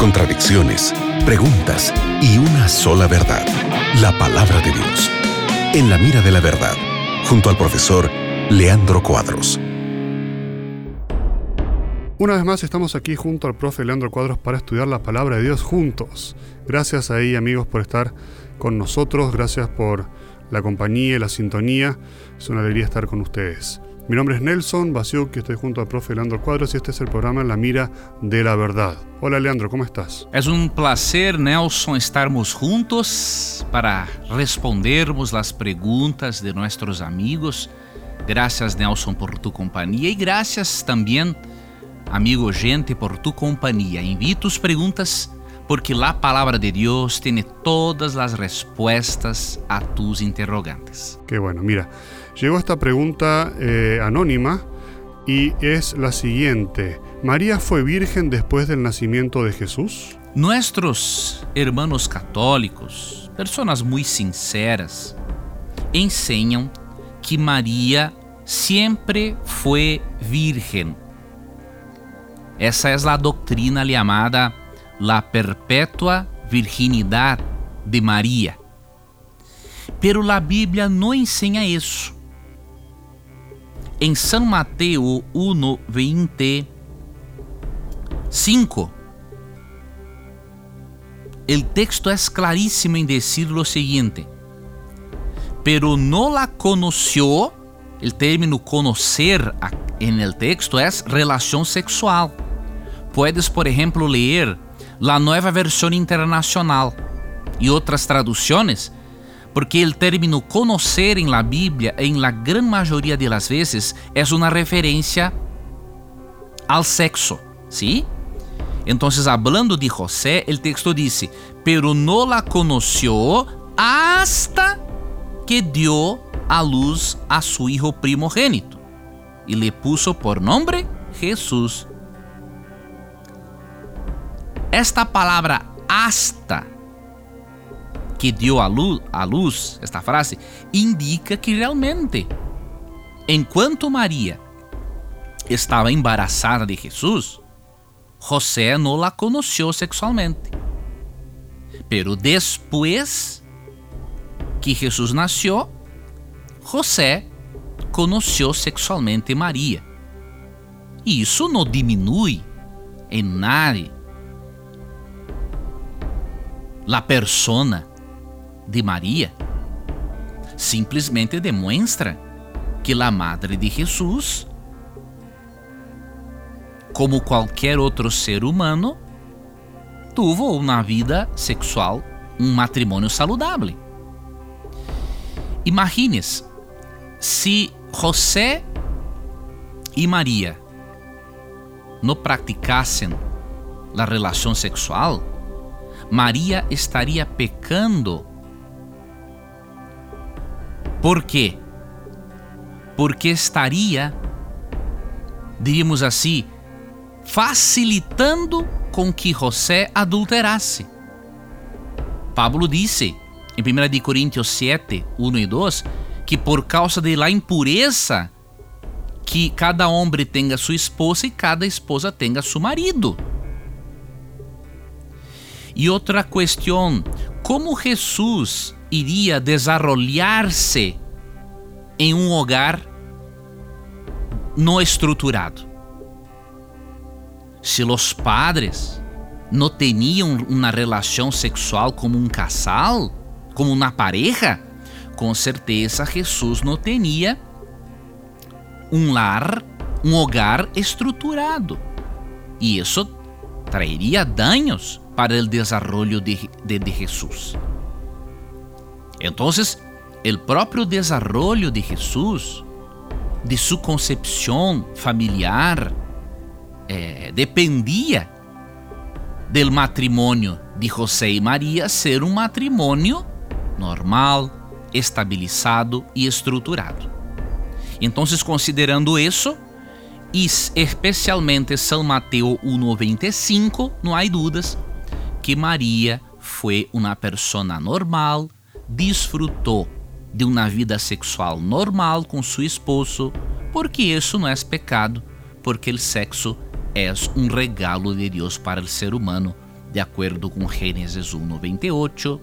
contradicciones, preguntas y una sola verdad, la palabra de Dios. En la mira de la verdad, junto al profesor Leandro Cuadros. Una vez más estamos aquí junto al profe Leandro Cuadros para estudiar la palabra de Dios juntos. Gracias ahí amigos por estar con nosotros, gracias por la compañía y la sintonía. Es una alegría estar con ustedes. Mi nombre es Nelson Basiuk, estoy junto al profe Leandro Cuadros y este es el programa La Mira de la Verdad. Hola Leandro, ¿cómo estás? Es un placer, Nelson, estarmos juntos para respondermos las preguntas de nuestros amigos. Gracias, Nelson, por tu compañía y gracias también, amigo gente, por tu compañía. Envie tus preguntas porque la palabra de Dios tiene todas las respuestas a tus interrogantes. Qué bueno, mira. Llegó esta pregunta eh, anónima y es la siguiente. ¿María fue virgen después del nacimiento de Jesús? Nuestros hermanos católicos, personas muy sinceras, enseñan que María siempre fue virgen. Esa es la doctrina llamada la perpetua virginidad de María. Pero la Bíblia não ensina isso. Em São Mateus 1, 25, el texto es clarísimo en decir lo siguiente: Pero no la conoció, el término conocer en el texto es relación sexual. Puedes, por ejemplo, leer la nueva versión internacional y otras traducciones porque o término conocer em la Bíblia, em la gran maioria de las veces, é uma referência ao sexo, ¿sí? Entonces, hablando de José, el texto dice, pero no la conoció hasta que dio a luz a su hijo primogénito y le puso por nombre Jesús. Esta palavra hasta que deu a luz, a luz, esta frase, indica que realmente, enquanto Maria estava embaraçada de Jesus, José não la conheceu sexualmente. Pero depois que Jesus nasceu, José conheceu sexualmente Maria. E isso não diminui em nada la persona de Maria simplesmente demonstra que a Madre de Jesus, como qualquer outro ser humano, tuvo uma vida sexual, um matrimônio saludável. Imagines se José e Maria não praticassem a relação sexual, Maria estaria pecando por quê? Porque estaria, diríamos assim, facilitando com que José adulterasse. Pablo disse em 1 Coríntios 7, 1 e 2, que por causa de la impureza que cada homem tenha sua esposa e cada esposa tenha seu marido. E outra questão, como Jesus iria desarrollar-se em um hogar não estruturado. Se os padres não tinham uma relação sexual como um casal, como uma pareja, com certeza Jesus não tinha um lar, um hogar estruturado. E isso traeria danos para o desenvolvimento de, de, de Jesus. Entonces, el propio desarrollo de Jesús, de su concepción familiar, eh, dependía del matrimonio de José y María ser un matrimonio normal, estabilizado e estruturado. Então, considerando isso, e especialmente São Mateus 1,95, não há dúvidas que Maria foi uma pessoa normal, disfrutou de uma vida sexual normal com seu esposo, porque isso não é pecado, porque o sexo es un regalo de Dios para el ser humano, de acuerdo con Génesis 1.28,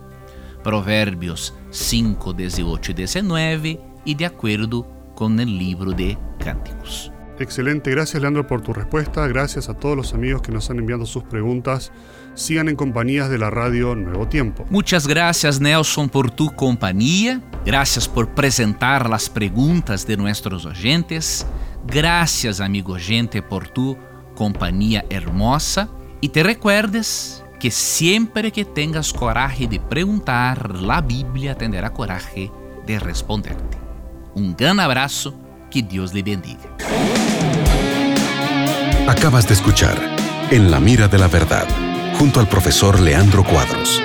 Provérbios 5, 18 y 19 y de acuerdo con el libro de Cánticos. Excelente, gracias Leandro por tu respuesta, gracias a todos los amigos que nos han enviado sus preguntas. Sigan en compañías de la radio Nuevo Tiempo. Muchas gracias Nelson por tu compañía, gracias por presentar las preguntas de nuestros oyentes, gracias amigo oyente por tu compañía hermosa y te recuerdes que siempre que tengas coraje de preguntar, la Biblia tendrá coraje de responderte. Un gran abrazo, que Dios le bendiga. Acabas de escuchar En la mira de la verdad, junto al profesor Leandro Cuadros.